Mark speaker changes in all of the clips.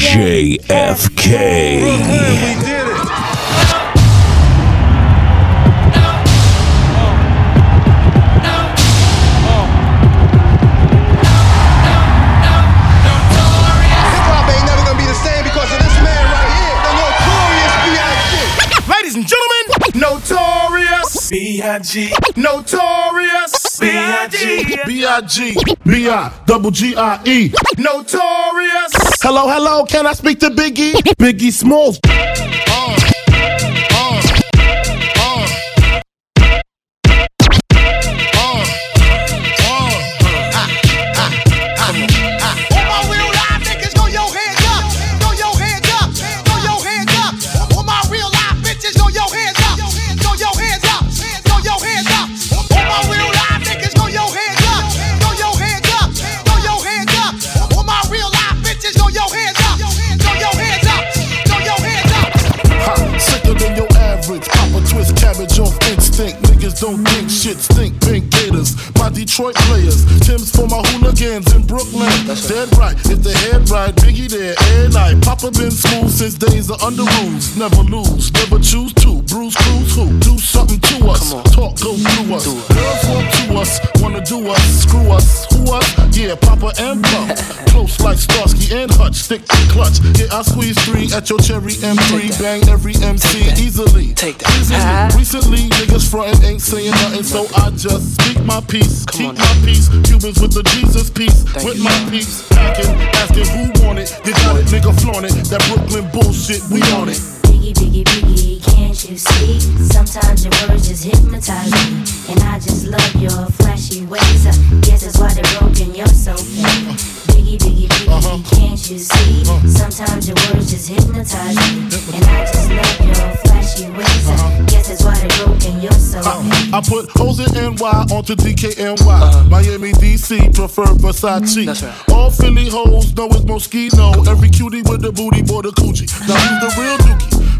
Speaker 1: JFK.
Speaker 2: Hip-hop ain't never gonna be the same because of this man right here, the notorious B.I.G.
Speaker 3: Ladies and gentlemen, notorious B.I.G. Notorious B.I.G.
Speaker 4: B-I-G, B-I, double G-I-E.
Speaker 3: Notorious.
Speaker 4: Hello, hello, can I speak to Biggie? Biggie Smalls. Papa been smooth since days of under rules. Never lose, never choose to. Bruise, cruise, who? Do something to us. Talk, go through us. Girls walk to us, wanna do us, screw us, who us? Yeah, Papa and Pump. Close like Starsky and Hutch, stick to clutch. Yeah, I squeeze three at your cherry M3. Bang every MC easily.
Speaker 5: Take that.
Speaker 4: Easily. Recently, niggas frontin' ain't saying nothing, so I just speak my peace. Keep
Speaker 5: on.
Speaker 4: my peace. Cubans with the Jesus piece.
Speaker 5: Thank
Speaker 4: with
Speaker 5: you.
Speaker 4: my peace. Packing, asking who want it. You got it, nigga, flaunt it. That Brooklyn bullshit, we on it.
Speaker 6: Biggie, biggie, biggie, can't you see? Sometimes your words just hypnotize me. And I just love your
Speaker 4: NY onto DKNY. Miami, DC, prefer Versace.
Speaker 5: That's right.
Speaker 4: All Philly hoes know it's Moschino. Every cutie with the booty, boy, the coochie. Now who's the real dookie?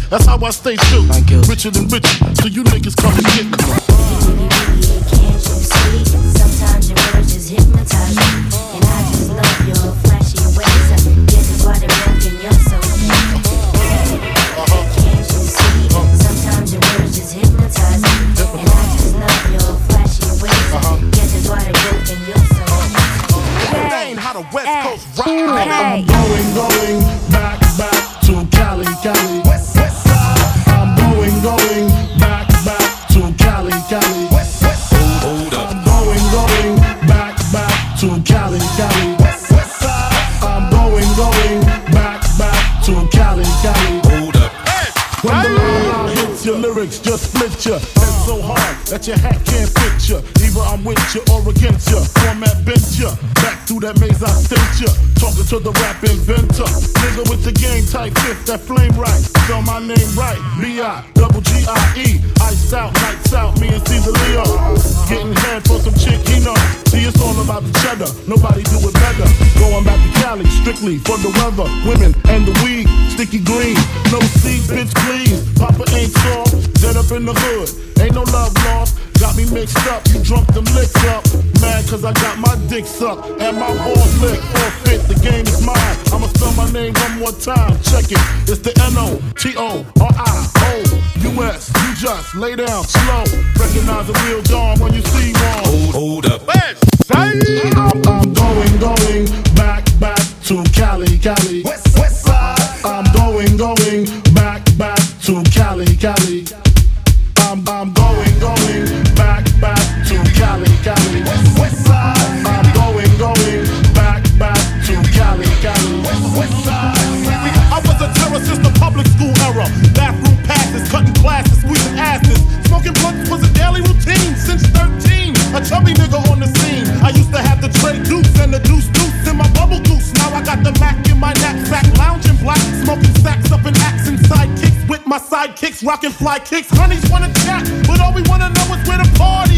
Speaker 4: That's how I stay true.
Speaker 5: Not guilty.
Speaker 4: Richer than richer, so you niggas come and get me.
Speaker 6: Biggie, biggie, can't you see? Sometimes your words just hypnotize me. And I just love your flashy ways. I guess why they're broken, you're so fake. Can't you see? Sometimes your words just hypnotize me. And I just love your flashy ways. I guess why they're broken, you're.
Speaker 3: How the West Coast rock.
Speaker 4: I'm going, going that your hat can't fit ya. Either I'm with you or against you. Format bent ya. Through that maze I sent ya. Talking to the rap inventor. Nigga with the game type fifth, that flame right. Spell my name right. B-I, double G-I-E. Iced out, nights out, me and Caesar Leo. Getting head for some chick he know. See, it's all about the cheddar. Nobody do it better. Going back to Cali, strictly for the weather. Women and the weed, sticky green. No seed, bitch, please. Papa ain't soft, dead up in the hood. Ain't no love lost. Got me mixed up, you drunk them licks up. Mad cause I got my dick sucked and my balls licked. Forfeit, the game is mine. I'ma spell my name one more time. Check it. It's the N-O-T-O-R-I-O-U-S. You just lay down slow. Recognize a real dawn when you see one.
Speaker 1: Hold up.
Speaker 4: I'm, I'm going, going back, back to Cali, Cali. West, west side. I'm going, going back, back to Cali, Cali. I'm, I'm going, going
Speaker 3: I was a terror since the public school era. Bathroom passes, cutting classes, squeezing asses. Smoking blunts was a daily routine since 13. A chummy nigga on the scene. I used to have the tray deuce and the deuce deuce in my bubble goose. Now I got the Mac in my knapsack, lounging
Speaker 4: black, smoking sacks up in axe and sidekicks with my sidekicks, rocking fly kicks. Honeys wanna chat, but all we wanna know is where the party.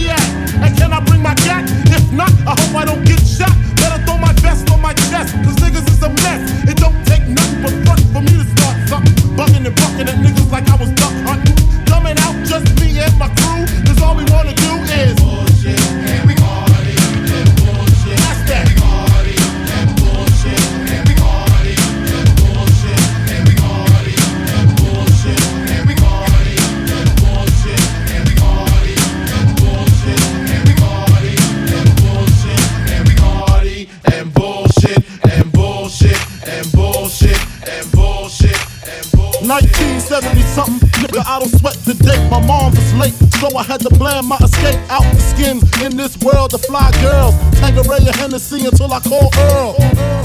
Speaker 4: So I had to plan my escape out the skin In this world, the fly girls, Tanqueray and Hennessy until I call Earl.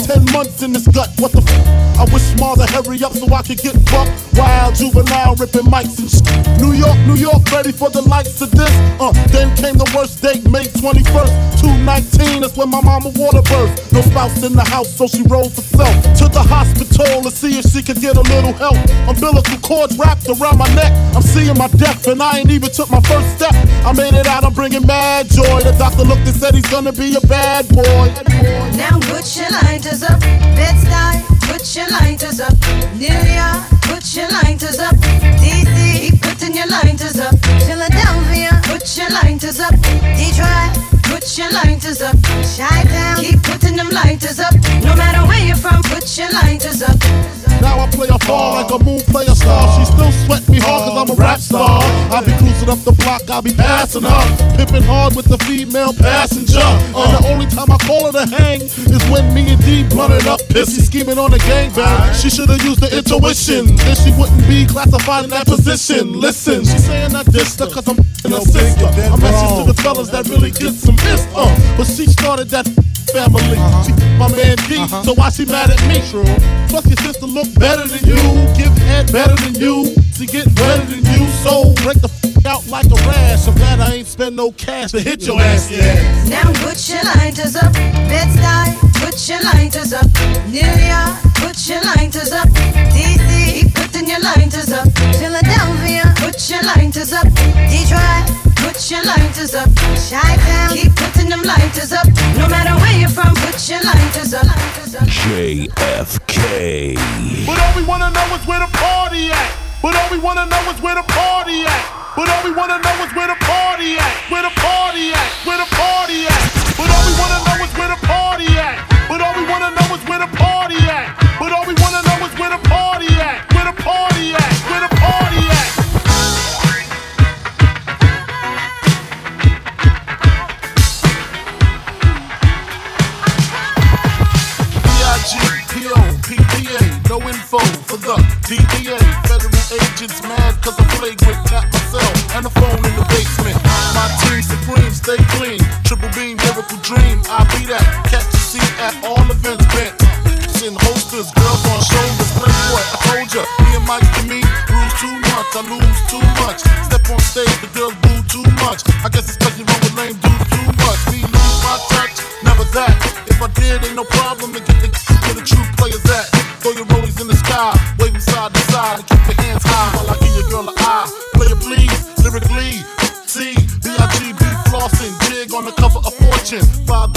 Speaker 4: Ten months in this gut, what the f? I wish Mother hurry up so I could get bucked. Wild juvenile ripping mics and shit. New York, New York, ready for the likes of this. Uh, then came the worst date, May 21st, 219. That's when my mama water burst. No spouse in the house, so she rolled herself to the hospital to see if she could get a little help. Umbilical cords wrapped around my neck. I'm seeing my death, and I ain't even took my first step. I made it out, I'm bringing mad joy. The doctor looked and said he's gonna be a bad boy.
Speaker 5: Now put your lighters up. Bed-Stuy, put your lighters up. New York, put your lighters up. DC, keep putting your lighters up. Philadelphia, put your lighters up. Detroit, put your lighters up. Chi-Town, keep putting them lighters up. No matter where you're from, put your lighters up.
Speaker 4: Now I play a fall like a moon player star. She still sweat me hard cause I'm a rap star. I be cruising up the block, I be passing her. Pippin' hard with the female passenger. And the only time I call her to hang is when me and D blunted up. Pissy scheming on the gangbang. She should've used the intuition. Then she wouldn't be classified in that position. Listen, she saying I dissed her cause I'm in a sister. A message to the fellas that really get some fist. Uh, but she started that family. She my man D, so why she mad at me? True. Plus your sister look better than you, give head better than you, she get better than you. So break the f- out like a rash. I'm glad I ain't spend no cash to hit your ass yet.
Speaker 5: Now put your lighters up. Bed-Stuy, put your lighters up. New York, put your lighters up. DC, keep putting your lighters up. Philadelphia, put your lighters up. Detroit, put your lighters up. Chi-Town, keep putting them lighters up. No matter where you're from, put your lighters up.
Speaker 1: JFK.
Speaker 4: But all we wanna know is where the party at. But all we wanna know is where the party at. But all we wanna know is where the party at. Where the party at. Where the party at. But all we wanna know is where the party at. But all we wanna know is where the party at. But all we wanna know is where the party at. Where the party at. Where the no info for the DEA. Federal agents mad cause I flagrant got myself and the phone in the basement. My team supreme, stay clean. Triple beam, miracle dream. I be that. Catch a seat at all events bent. In holsters, girls on shoulders, playboy. I told ya, me and Mike to me, bruise too much, I lose too much. Step on stage, the girls boo too much. I guess it's cause you run with lame dudes too much. Me lose my touch, never that. If I did, ain't no problem to get the where the true players at. Throw your rollies side, waving side to side, and keep your hands high while I give your girl an eye. Play it please, lyrically, C, B-I-G-B, flossing, jig on the cover of Fortune,
Speaker 7: 5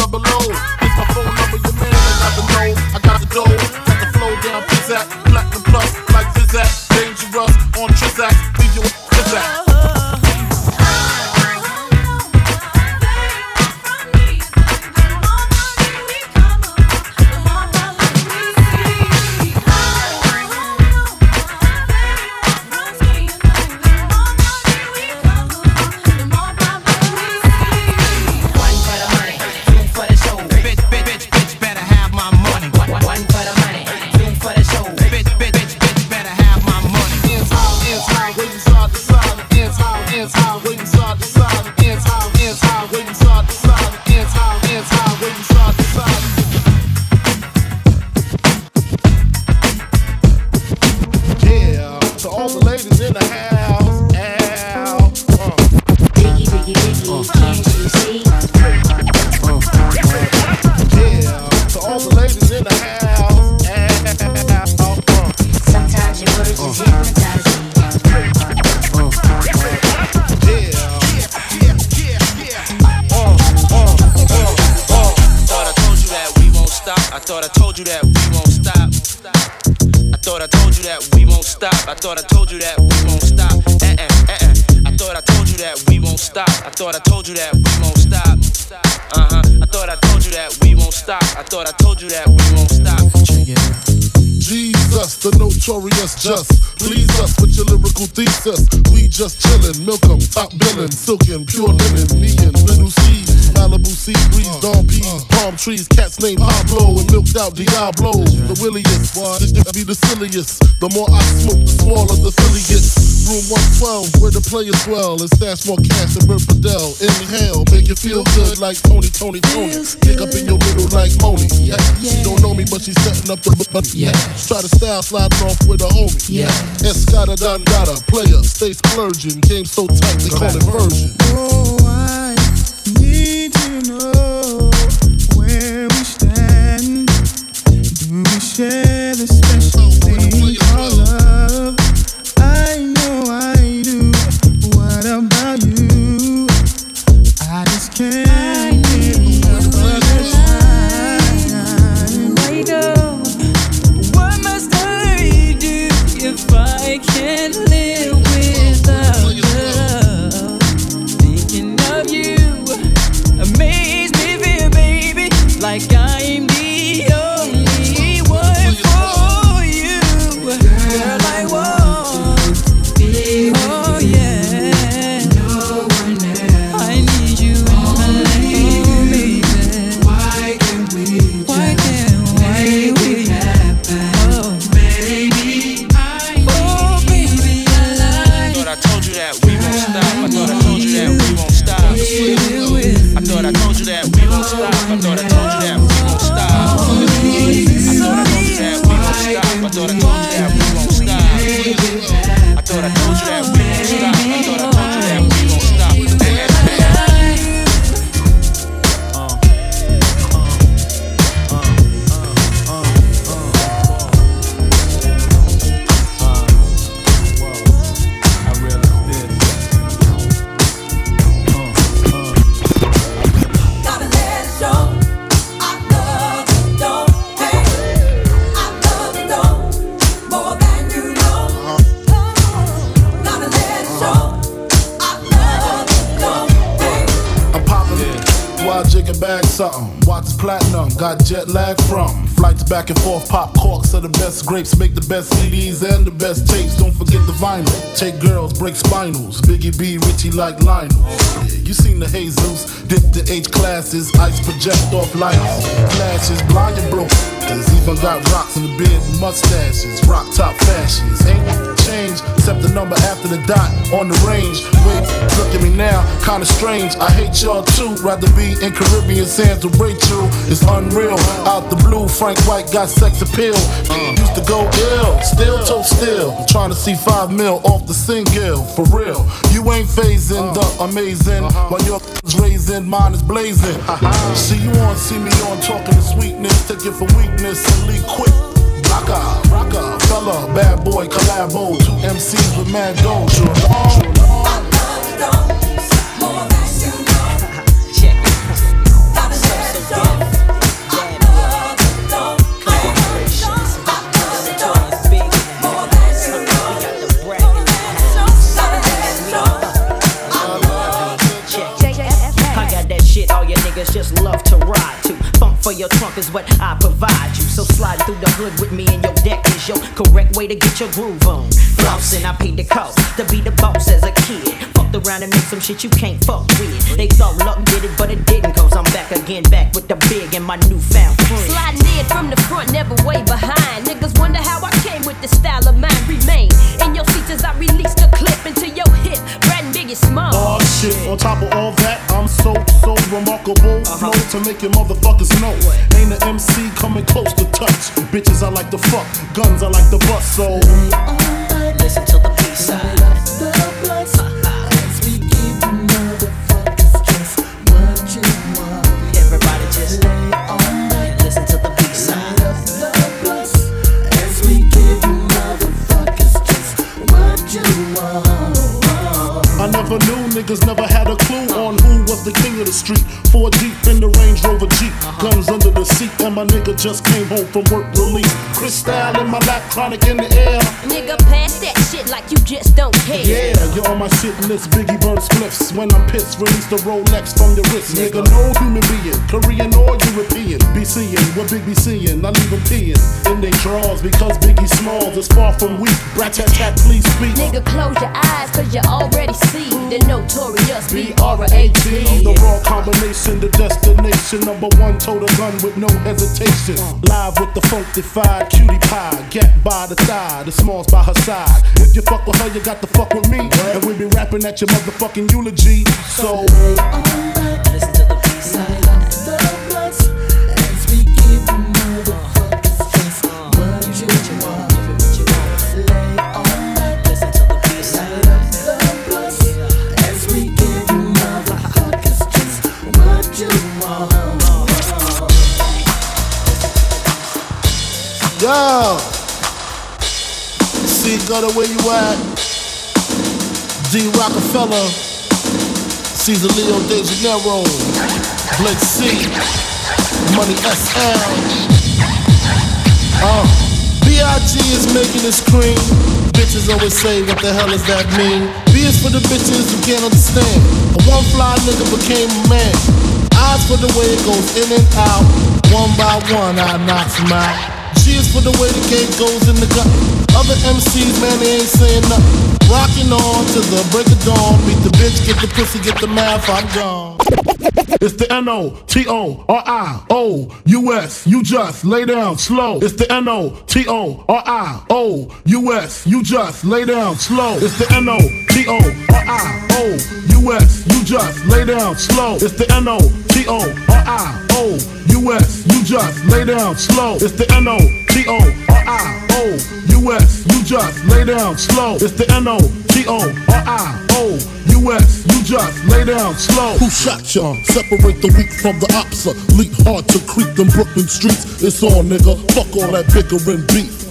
Speaker 8: told you that we won't stop. I thought I told you that we won't stop. I thought I told you that we won't stop. Eh eh eh eh. I thought I told you that we won't stop. I thought I told you that we won't stop. Uh huh. I thought I told you that we won't stop. I thought I told you that we won't stop.
Speaker 4: Jesus, the notorious just. Please us with your lyrical thesis. We just chillin', milk 'em, top billin', silkin', pure linen, me and little. Malibu sea breeze, uh, dawn peas, uh. palm trees, cats named uh. Pablo and milked out Diablo. The williest, this to be the silliest. The more I smoke, the smaller the silly gets. Room 112, where the players dwell, and stash more cash than Bert Fidel. Inhale, make you feel good like Tony, Tony, Tony. Pick up in your middle like Moni. Yeah. She don't know me, but she's setting up the but yeah. Try to style sliding off with a homie. Yeah. Escada Don Gata, player, stay splurging. Game so tight, they call it version.
Speaker 9: Oh, I need to know
Speaker 4: something. Watch platinum, got jet lag from. Flights back and forth, pop corks are the best grapes. Make the best CDs and the best tapes. Don't forget the vinyl. Take girls, break spinals. Biggie B, Richie like Lionel. You seen the Jesus, dip the H classes, ice project off lights. Flashes, blind and broke. Even got rocks in the beard and mustaches. Rock top fashions. Ain't change except the number after the dot on the range. Wait, look at me now, kinda strange. I hate y'all too. Rather be in Caribbean sands with Rachel. It's unreal. Out the blue, Frank White got sex appeal. Used to go ill, still toe still. I'm trying to see five mil off the single. For real, you ain't phasing the amazing. Uh-huh. While your raising, mine is blazing. Uh-huh. See you on, see me on, talking to sweetness. Take it for weakness and leave quick. Rocka, rocka, fella, bad boy, collabo. Two MCs with mad dough. Sure, sure.
Speaker 7: I for your trunk is what I provide you. So slide through the hood with me and your deck is your correct way to get your groove on. Flossing, I paid the cost to be the boss as a kid. Fucked around and made some shit you can't fuck with. They thought luck did it, but it didn't. Cause I'm back again, back with the big and my newfound friend.
Speaker 10: Sliding in from the front, never way behind. Niggas wonder how I came with the style of mine. Remain in your seats as I release the clip into your hip. Brad and Biggie Small.
Speaker 4: Oh shit, on top of all to make your motherfuckers know. Ain't an MC coming close to touch. Bitches I like to fuck, guns I like to bust, so.
Speaker 7: Uh-huh. Just
Speaker 4: came home from work relief. Crystal in my lap, chronic in the air.
Speaker 10: Nigga, pass that like you just don't care.
Speaker 4: Yeah, you're on my shit list, Biggie burn spliffs. When I'm pissed, release the Rolex from your wrist. Nigga, no human being, Korean or European. Be seeing what Big be seeing, I leave them peeing in they drawers because Biggie Smalls is far from weak. Brat tat tat, please speak.
Speaker 10: Nigga, close your eyes, cause you already see the notorious
Speaker 4: B
Speaker 10: R A T.
Speaker 4: the raw combination, the destination, number one total gun with no hesitation. Live with the funkified cutie pie, get by the thigh, the smalls by her side. If you fuck with her, you got to fuck with me, and we be rapping at your motherfucking eulogy. So Listen to the I you you you you you? Yo, where you at? D Rockefeller, Caesar Leo De Janeiro, Blake C, Money SL. Uh, B.I.G. is making this cream. Bitches always say, what the hell does that mean? B is for the bitches who can't understand. A one fly nigga became a man. Eyes for the way it goes in and out. One by one, I knocks them out. G is for the way the game goes in the gut. Other MCs, man, they ain't saying nothing. Rocking on to the break of dawn. Meet the bitch, get the pussy, get the math, I'm gone. It's the N O T O R I O U S. You just lay down slow. It's the N O T O R I O U S. You just lay down slow. It's the N O T O R I O U S. You just lay down slow. It's the N O T O R I O U S. You just lay down slow. It's the N O T O R I O U S. You just lay down slow. It's the N O T O R I O U S. You just lay down slow. Who shot ya? Separate the weak from the opsa. Leap hard to creep them Brooklyn streets. It's on, nigga. Fuck all that bickering beef.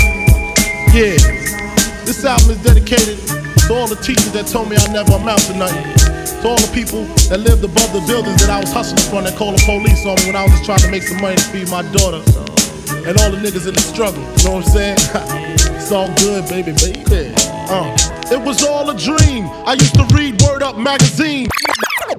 Speaker 4: Yeah, this album is dedicated to all the teachers that told me I never amount to nothing. To all the people that lived above the buildings that I was hustling from that called the police on me when I was just trying to make some money to feed my daughter. And all the niggas in the struggle, you know what I'm saying? it's all good, baby, baby. Uh, it was all a dream. I used to read Word Up magazine.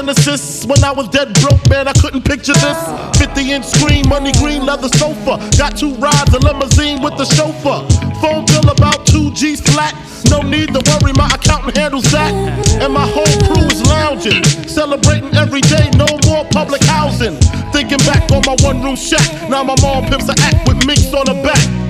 Speaker 4: Genesis. When I was dead broke, man, I couldn't picture this. 50 inch screen, money green, leather sofa. Got two rides, a limousine with the chauffeur. Phone bill about 2 G's flat. No need to worry, my accountant handles that. And my whole crew is lounging, celebrating every day, no more public housing. Thinking back on my one room shack. Now my mom pimps a act with minks on her back.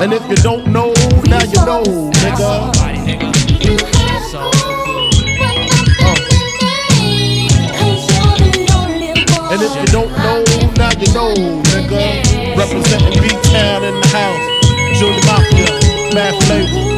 Speaker 4: And if you don't know, now you know, nigga.
Speaker 10: You had a goal, but nothing remained. 'Cause you're the only one.
Speaker 4: And if you don't know, now you know, nigga. Representing B-Town in the house. Junior Mafia, Mad Flavor.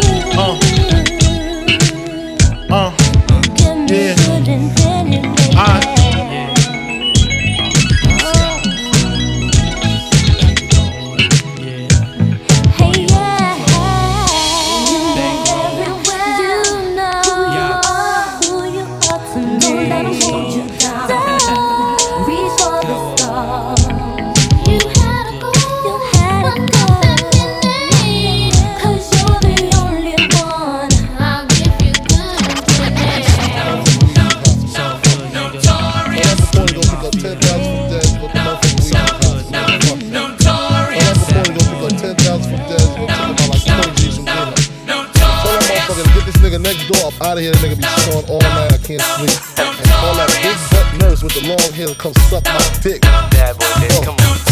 Speaker 11: Out of here. Nigga be snoring all night. I can't sleep. And all that big butt nurse with the long hair come suck my dick.
Speaker 12: Bad boy, come on.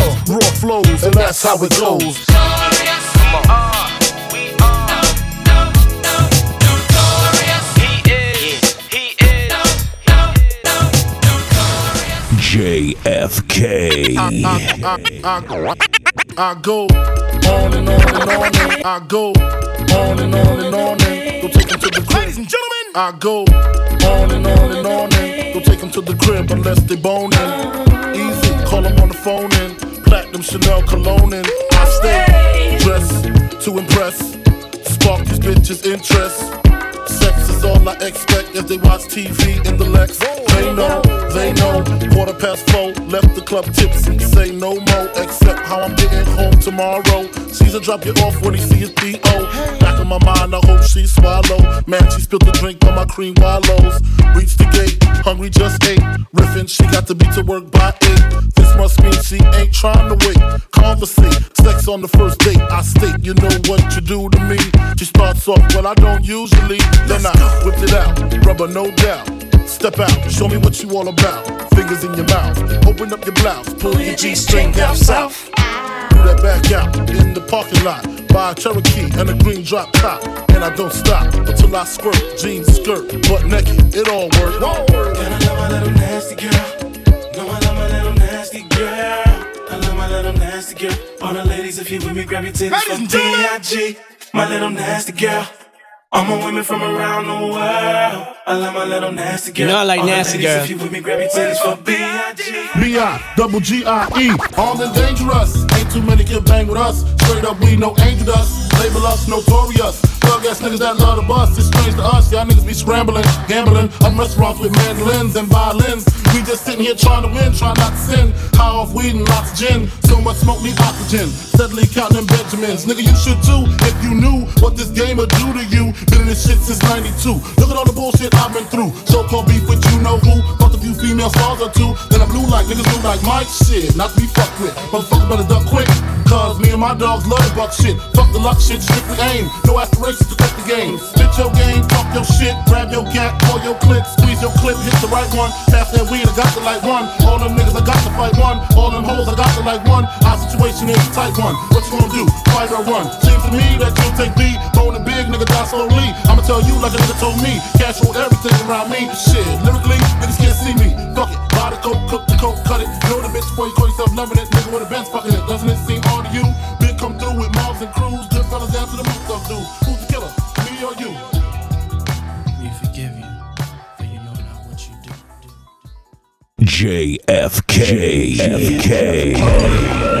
Speaker 11: raw flows, and that's how it goes.
Speaker 3: Uh, JFK.
Speaker 4: I go on and on and on. And I go on and on and on. And go take him to the crib. Ladies and gentlemen, I go on and on and on. And go take him to the crib unless they boning. Easy, call him on the phone and platinum Chanel cologne. And I stay dressed to impress, spark these bitches' interest. Sex is all I expect if they watch TV in the Lex. They know, they know. Quarter past four, left the club tipsy. Say no more, except how I'm getting home tomorrow. Caesar drop you off when he see his P.O. Back in my mind, I hope she swallow. Man, she spilled the drink on my cream wallows. Reach the gate, hungry just ate. Riffin', she got to be to work by eight. This must mean she ain't trying to wait. Conversate, sex on the first date. I state, you know what you do to me. She starts off, well, I don't usually. Then I whip it out, rubber no doubt. Step out, show me what you all about. Fingers in your mouth, open up your blouse, pull your G string down south. Do that back out in the parking lot. Buy a Cherokee and a green drop top. And I don't stop until I squirt. Jeans, skirt, butt naked, it all works.
Speaker 13: And I love my little nasty girl. No, I love my little nasty girl. my little nasty girl. All the ladies, if you with me, grab your titties for B.I.G. My little nasty girl. All my women from around the world. I love my little nasty girl.
Speaker 14: You know I like
Speaker 13: All the
Speaker 14: nasty
Speaker 13: ladies,
Speaker 14: girl.
Speaker 13: If you with me, grab your titties for B.I.G.
Speaker 4: B.I. double G-I-E, armed and dangerous. Ain't too many can bang with us. Straight up, we no angel dust. Label us notorious. Thug ass niggas that love the bus. It's strange to us. Y'all niggas be scrambling, gambling. I'm restaurants with mandolins and violins. We just sitting here trying to win, trying not to sin. High off weed and lots of gin. So much smoke, need oxygen. Steadily counting Benjamins. Nigga, you should too if you knew what this game would do to you. Been in this shit since 92. Look at all the bullshit I've been through. So called beef with you know who. Fucked a few female stars or two. Then I'm blue like niggas blue like Mike shit. Not to be fucked with. Motherfucker better duck quick. Cause me and my dogs love the buck shit. Fuck the luck shit, strictly aim. No aspirations to take the game. Spit your game, talk your shit, grab your gat, call your clip, squeeze your clip, hit the right one. Pass that weed, I got the like one. All them niggas, I got to fight one. All them hoes, I got to like one. Our situation is a tight one. What you gonna do? Fight or run? Seems to me that you'll take B. Bone and big, nigga, die slowly. I'ma tell you like a nigga told me. Cash roll everything around me. Shit, lyrically, niggas can't see me. Fuck it, buy the coke, cook the coke, cut it. Know the bitch before you call yourself loving it. Nigga with a Benz fucking it. Doesn't it seem
Speaker 1: JFK.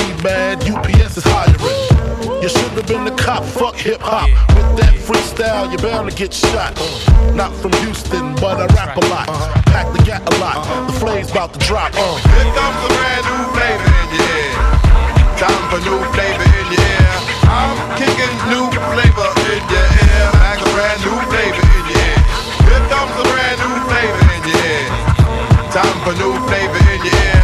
Speaker 4: mad, UPS is hiring. You should have been the cop, fuck hip hop. With that freestyle, you're bound to get shot. Not from Houston, but I rap a lot. Pack the gat a lot. The flame's about to drop. Uh.
Speaker 15: Here comes a brand new flavor in your ear. Time for new flavor in your ear. I'm kicking new flavor in your ear. Like a brand new flavor in your ear. Here comes a brand new flavor in your ear. Time for new flavor in your ear.